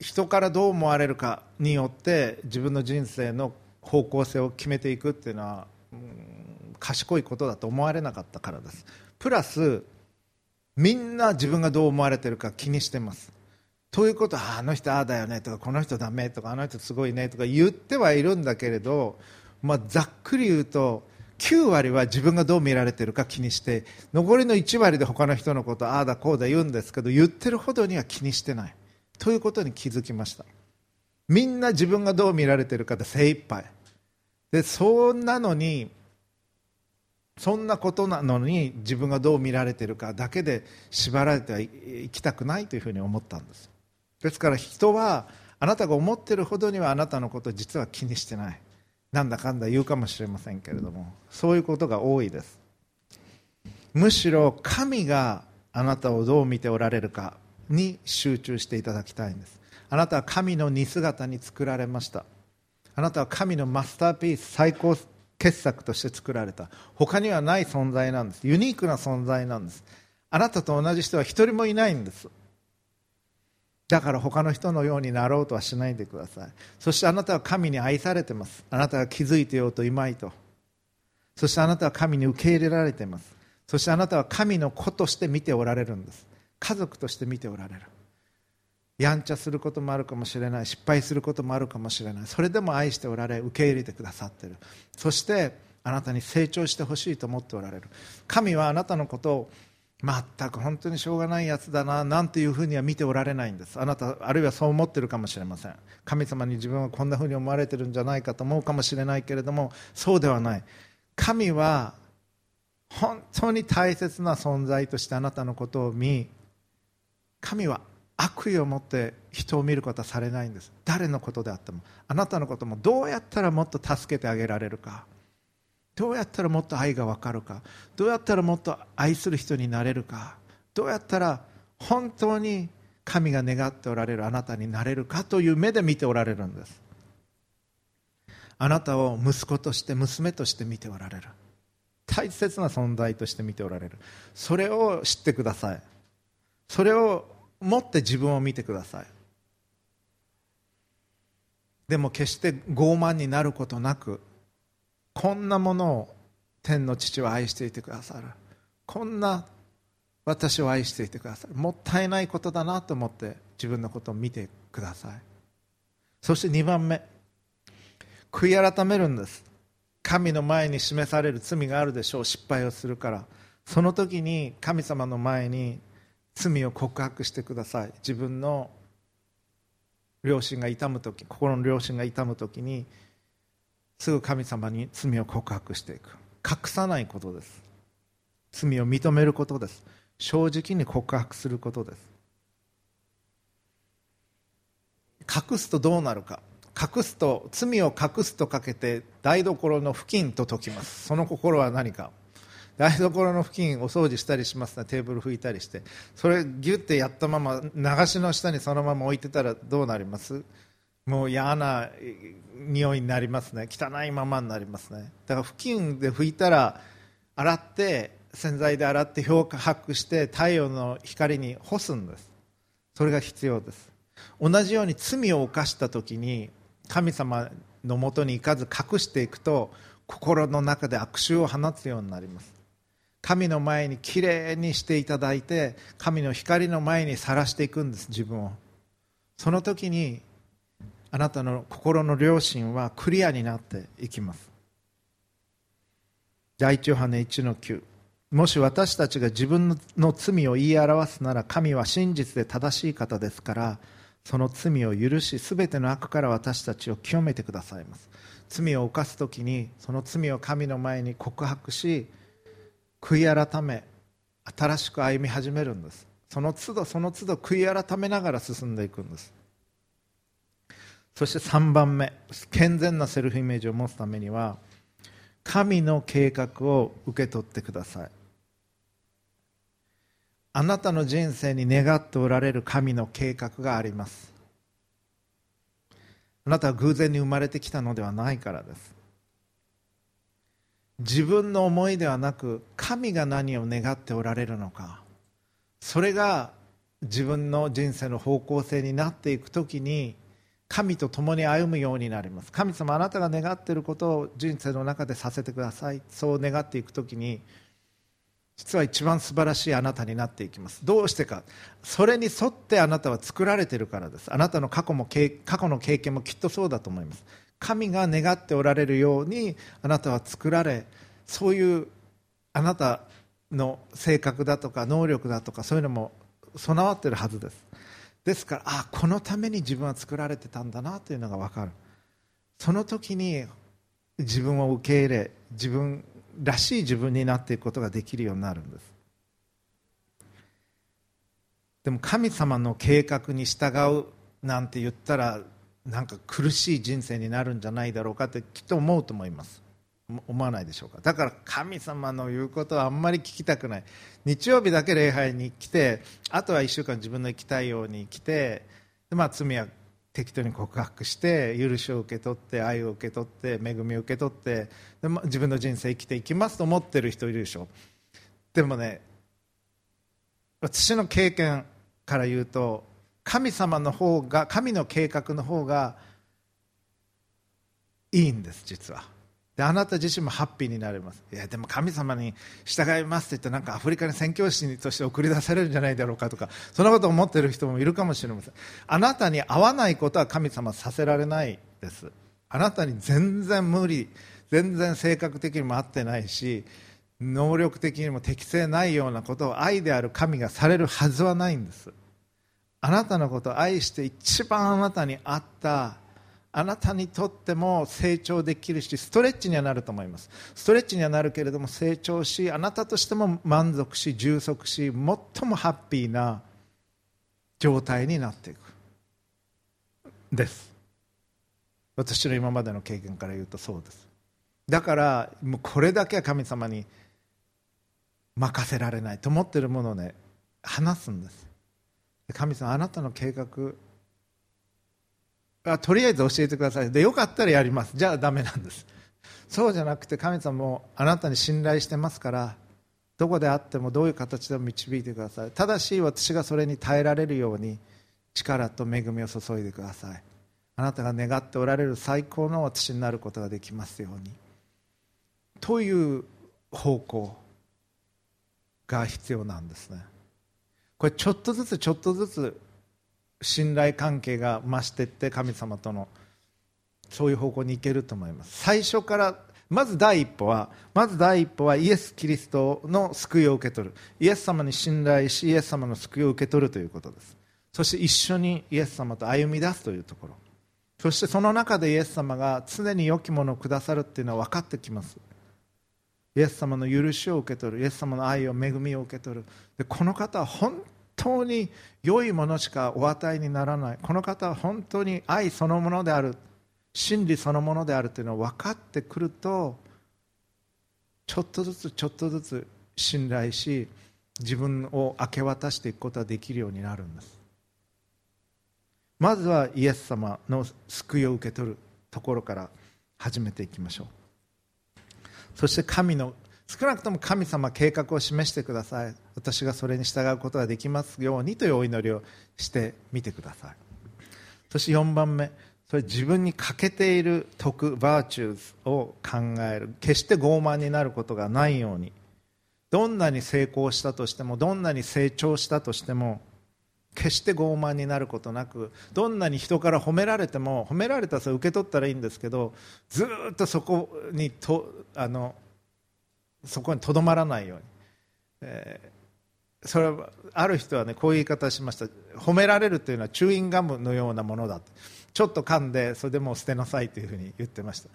A: 人からどう思われるかによって自分の人生の方向性を決めていくっていうのは、うん、賢いことだと思われなかったからです。プラスみんな自分がどう思われてるか気にしてます。ということはあの人ああだよねとかこの人だめとかあの人すごいねとか言ってはいるんだけれど、まあ、ざっくり言うと9割は自分がどう見られてるか気にして残りの1割で他の人のことああだこうだ言うんですけど言ってるほどには気にしてない。ということに気づきました。みんな自分がどう見られてるかで精一杯。でそんなのにそんなことなのに自分がどう見られてるかだけで縛られてはいきたくないというふうに思ったんです。ですから人はあなたが思っているほどにはあなたのこと実は気にしてない。なんだかんだ言うかもしれませんけれども。そういうことが多いです。むしろ神があなたをどう見ておられるかに集中していただきたいんです。あなたは神の似姿に作られました。あなたは神のマスターピース最高傑作として作られた。他にはない存在なんです。ユニークな存在なんです。あなたと同じ人は一人もいないんです。だから他の人のようになろうとはしないでください。そしてあなたは神に愛されてます。あなたが気づいてようといまいと。そしてあなたは神に受け入れられています。そしてあなたは神の子として見ておられるんです。家族として見ておられる。やんちゃすることもあるかもしれない。失敗することもあるかもしれない。それでも愛しておられ受け入れてくださっている。そしてあなたに成長してほしいと思っておられる。神はあなたのことを全く本当にしょうがないやつだななんていうふうには見ておられないんです。あなたあるいはそう思ってるかもしれません。神様に自分はこんなふうに思われてるんじゃないかと思うかもしれないけれどもそうではない。神は本当に大切な存在としてあなたのことを見神は悪意を持って人を見ることはされないんです。誰のことであっても。あなたのこともどうやったらもっと助けてあげられるか。どうやったらもっと愛が分かるか？どうやったらもっと愛する人になれるか？どうやったら本当に神が願っておられるあなたになれるか？という目で見ておられるんです。あなたを息子として娘として見ておられる。大切な存在として見ておられる。それを知ってください。それを持って自分を見てください。でも決して傲慢になることなくこんなものを天の父は愛していてくださる。こんな私を愛していてくださる。もったいないことだなと思って自分のことを見てください。そして2番目。悔い改めるんです。神の前に示される罪があるでしょう。失敗をするから。その時に神様の前に罪を告白してください。自分の両親が痛む時心の両親が痛む時にすぐ神様に罪を告白していく。隠さないことです。罪を認めることです。正直に告白することです。隠すとどうなるか。隠すと罪を隠すとかけて台所の付近と解きます。その心は何か。台所の付近お掃除したりしますね。テーブル拭いたりして。それギュッてやったまま流しの下にそのまま置いてたらどうなります？もう嫌な匂いになりますね。汚いままになりますね。だから付近で拭いたら洗って洗剤で洗って漂白して太陽の光に干すんです。それが必要です。同じように罪を犯した時に神様のもとに行かず隠していくと心の中で悪臭を放つようになります。神の前にきれいにしていただいて神の光の前にさらしていくんです自分を。その時にあなたの心の良心はクリアになっていきます。第一ヨハネ1の9もし私たちが自分の罪を言い表すなら神は真実で正しい方ですからその罪を許し全ての悪から私たちを清めてくださいます。罪を犯す時にその罪を神の前に告白し悔い改め新しく歩み始めるんです。その都度その都度悔い改めながら進んでいくんです。そして3番目健全なセルフイメージを持つためには神の計画を受け取ってください。あなたの人生に願っておられる神の計画があります。あなたは偶然に生まれてきたのではないからです。自分の思いではなく神が何を願っておられるのかそれが自分の人生の方向性になっていくときに神と共に歩むようになります。神様あなたが願っていることを人生の中でさせてください。そう願っていくときに実は一番素晴らしいあなたになっていきます。どうしてか。それに沿ってあなたは作られているからです。あなたの過去も過去の経験もきっとそうだと思います。神が願っておられるようにあなたは作られそういうあなたの性格だとか能力だとかそういうのも備わっているはずです。ですからあこのために自分は作られてたんだなというのが分かる。その時に自分を受け入れ自分らしい自分になっていくことができるようになるんです。でも神様の計画に従うなんて言ったらなんか苦しい人生になるんじゃないだろうかってきっと思うと思います。思わないでしょうか。だから神様の言うことはあんまり聞きたくない。日曜日だけ礼拝に来てあとは1週間自分の生きたいように来てで、まあ、罪は適当に告白して許しを受け取って愛を受け取って恵みを受け取ってで、まあ、自分の人生生きていきますと思ってる人いるでしょ。でもね私の経験から言うと神様の方が神の計画の方がいいんです実は。であなた自身もハッピーになれます。いやでも神様に従いますって言ってなんかアフリカに宣教師として送り出されるんじゃないだろうかとかそんなことを思っている人もいるかもしれません。あなたに合わないことは神様させられないです。あなたに全然無理全然性格的にも合ってないし能力的にも適正ないようなことを愛である神がされるはずはないんです。あなたのことを愛して一番あなたに合ったあなたにとっても成長できるしストレッチにはなると思います。ストレッチにはなるけれども成長しあなたとしても満足し充足し最もハッピーな状態になっていく。です。私の今までの経験から言うとそうです。だからもうこれだけは神様に任せられないと思ってるものをね話すんです。神様あなたの計画とりあえず教えてください。でよかったらやります。じゃあダメなんです。そうじゃなくて神様もあなたに信頼してますからどこであってもどういう形でも導いてください。ただし私がそれに耐えられるように力と恵みを注いでください。あなたが願っておられる最高の私になることができますように。という方向が必要なんですね。これちょっとずつちょっとずつ信頼関係が増していって神様とのそういう方向に行けると思います。最初からまず第一歩はまず第一歩はイエス・キリストの救いを受け取る。イエス様に信頼しイエス様の救いを受け取るということです。そして一緒にイエス様と歩み出すというところ。そしてその中でイエス様が常に良きものをくださるっていうのは分かってきます。イエス様の許しを受け取る。イエス様の愛を恵みを受け取る。でこの方は本当に良いものしかお与えにならない。この方は本当に愛そのものである。真理そのものであるというのを分かってくるとちょっとずつちょっとずつ信頼し自分を明け渡していくことができるようになるんです。まずはイエス様の救いを受け取るところから始めていきましょう。そして神の少なくとも神様計画を示してください。私がそれに従うことができますようにというお祈りをしてみてください。そして4番目。それ自分に欠けている徳バーチューズを考える。決して傲慢になることがないように。どんなに成功したとしてもどんなに成長したとしても決して傲慢になることなくどんなに人から褒められても褒められたらそれ受け取ったらいいんですけどずっとそこにとあのそこにとどまらないように、えー、それはある人はねこういう言い方しました。褒められるというのはチューインガムのようなものだちょっと噛んでそれでもう捨てなさいというふうに言ってました。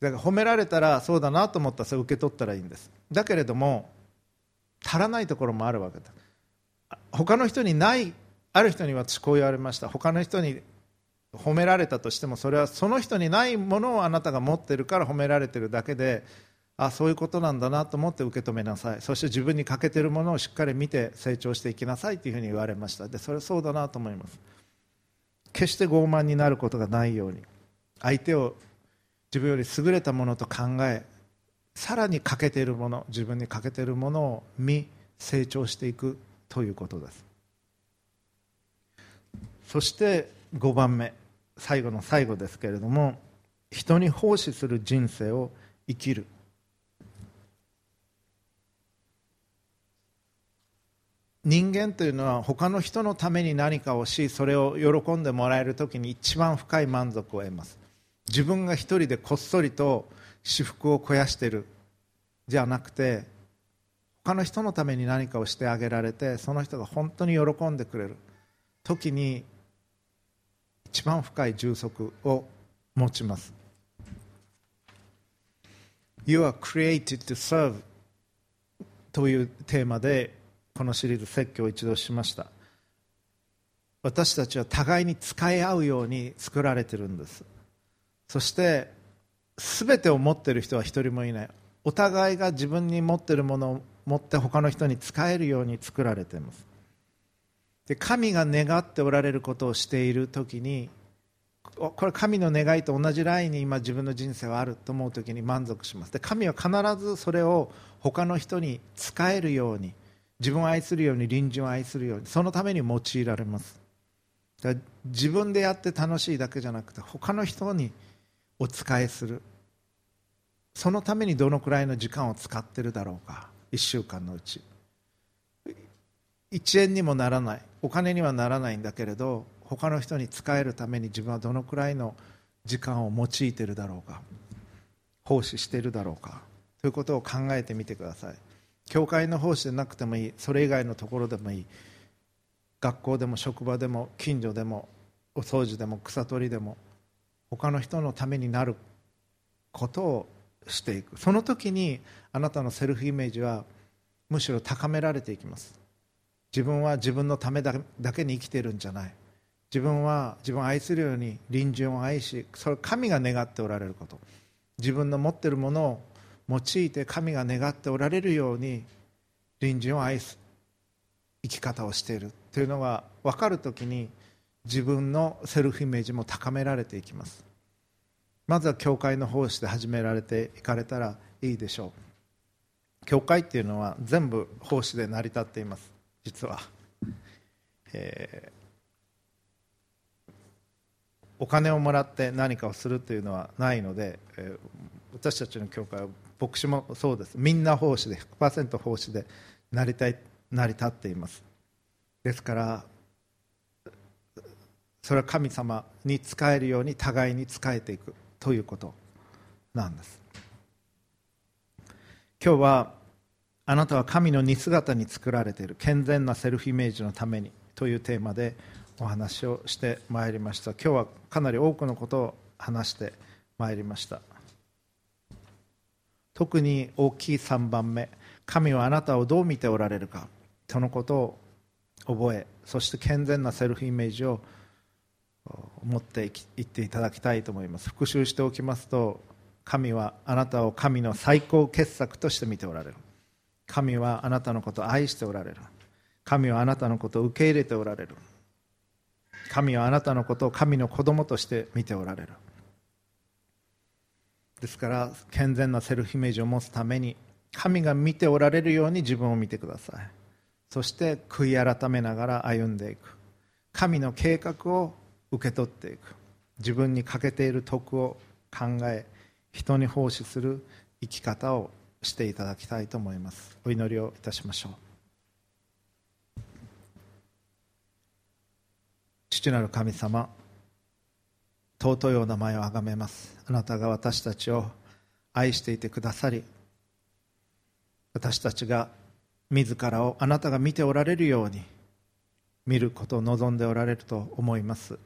A: だから褒められたらそうだなと思ったらそれ受け取ったらいいんです。だけれども足らないところもあるわけだ。他の人にないある人に私こう言われました。他の人に褒められたとしてもそれはその人にないものをあなたが持ってるから褒められてるだけであそういうことなんだなと思って受け止めなさい。そして自分に欠けてるものをしっかり見て成長していきなさいというふうに言われました。でそれはそうだなと思います。決して傲慢になることがないように相手を自分より優れたものと考えさらに欠けているもの自分に欠けているものを見成長していくということです。そして5番目最後の最後ですけれども人に奉仕する人生を生きる。人間というのは他の人のために何かをしそれを喜んでもらえる時に一番深い満足を得ます。自分が一人でこっそりと私腹を肥やしているじゃなくて他の人のために何かをしてあげられてその人が本当に喜んでくれる。時に一番深い充足を持ちます。You are created to serve というテーマでこのシリーズ説教を一度しました。私たちは互いに使い合うように作られてるんです。そして全てを持ってる人は一人もいない。お互いが自分に持ってるものを持って他の人に使えるように作られています。で神が願っておられることをしている時にこれ神の願いと同じラインに今自分の人生はあると思う時に満足します。で神は必ずそれを他の人に使えるように自分を愛するように隣人を愛するようにそのために用いられます。自分でやって楽しいだけじゃなくて他の人にお仕えする。そのためにどのくらいの時間を使ってるだろうか。1週間のうち。1円にもならない。お金にはならないんだけれど他の人に使えるために自分はどのくらいの時間を用いてるだろうか。奉仕してるだろうか。ということを考えてみてください。教会の奉仕でなくてもいい。それ以外のところでもいい。学校でも職場でも近所でもお掃除でも草取りでも他の人のためになることをしていく。その時にあなたのセルフイメージはむしろ高められていきます。自分は自分のためだけに生きてるんじゃない。自分は自分を愛するように隣人を愛しそれ神が願っておられること。自分の持っているものを用いて神が願っておられるように隣人を愛す生き方をしているというのが分かるときに自分のセルフイメージも高められていきます。まずは教会の奉仕で始められていかれたらいいでしょう。教会っていうのは全部奉仕で成り立っています。実は、えー、お金をもらって何かをするというのはないので、えー、私たちの教会は牧師もそうです。みんな奉仕で100%奉仕で成り立成り立っています。ですからそれは神様に仕えるように互いに仕えていくということなんです。今日はあなたは神の似姿に作られている健全なセルフイメージのためにというテーマでお話をしてまいりました。今日はかなり多くのことを話してまいりました。特に大きい3番目神はあなたをどう見ておられるかそのことを覚えそして健全なセルフイメージを持っていっていただきたいと思います。復習しておきますと神はあなたを神の最高傑作として見ておられる。神はあなたのことを愛しておられる。神はあなたのことを受け入れておられる。神はあなたのことを神の子供として見ておられる。ですから健全なセルフイメージを持つために神が見ておられるように自分を見てください。そして悔い改めながら歩んでいく。神の計画を受け取っていく。自分に欠けている徳を考え人に奉仕する生き方をしていただきたいと思います。お祈りをいたしましょう。父なる神様尊いお名前をあがめます。あなたが私たちを愛していてくださり私たちが自らをあなたが見ておられるように見ることを望んでおられると思います。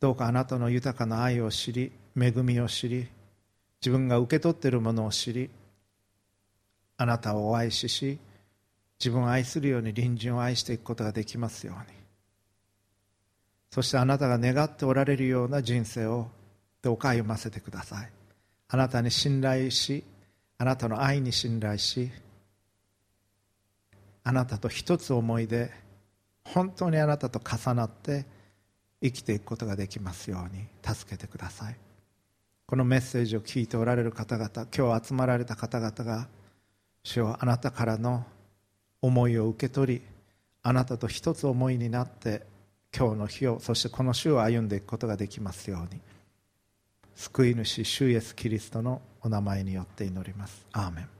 A: どうかあなたの豊かな愛を知り恵みを知り自分が受け取っているものを知りあなたをお愛しし自分を愛するように隣人を愛していくことができますように。そしてあなたが願っておられるような人生をどうか歩ませてください。あなたに信頼しあなたの愛に信頼しあなたと一つ思いで本当にあなたと重なって生きていくことができますように助けてください。このメッセージを聞いておられる方々今日集まられた方々が主よあなたからの思いを受け取りあなたと一つ思いになって今日の日をそしてこの週を歩んでいくことができますように救い主主イエスキリストのお名前によって祈ります。アーメン。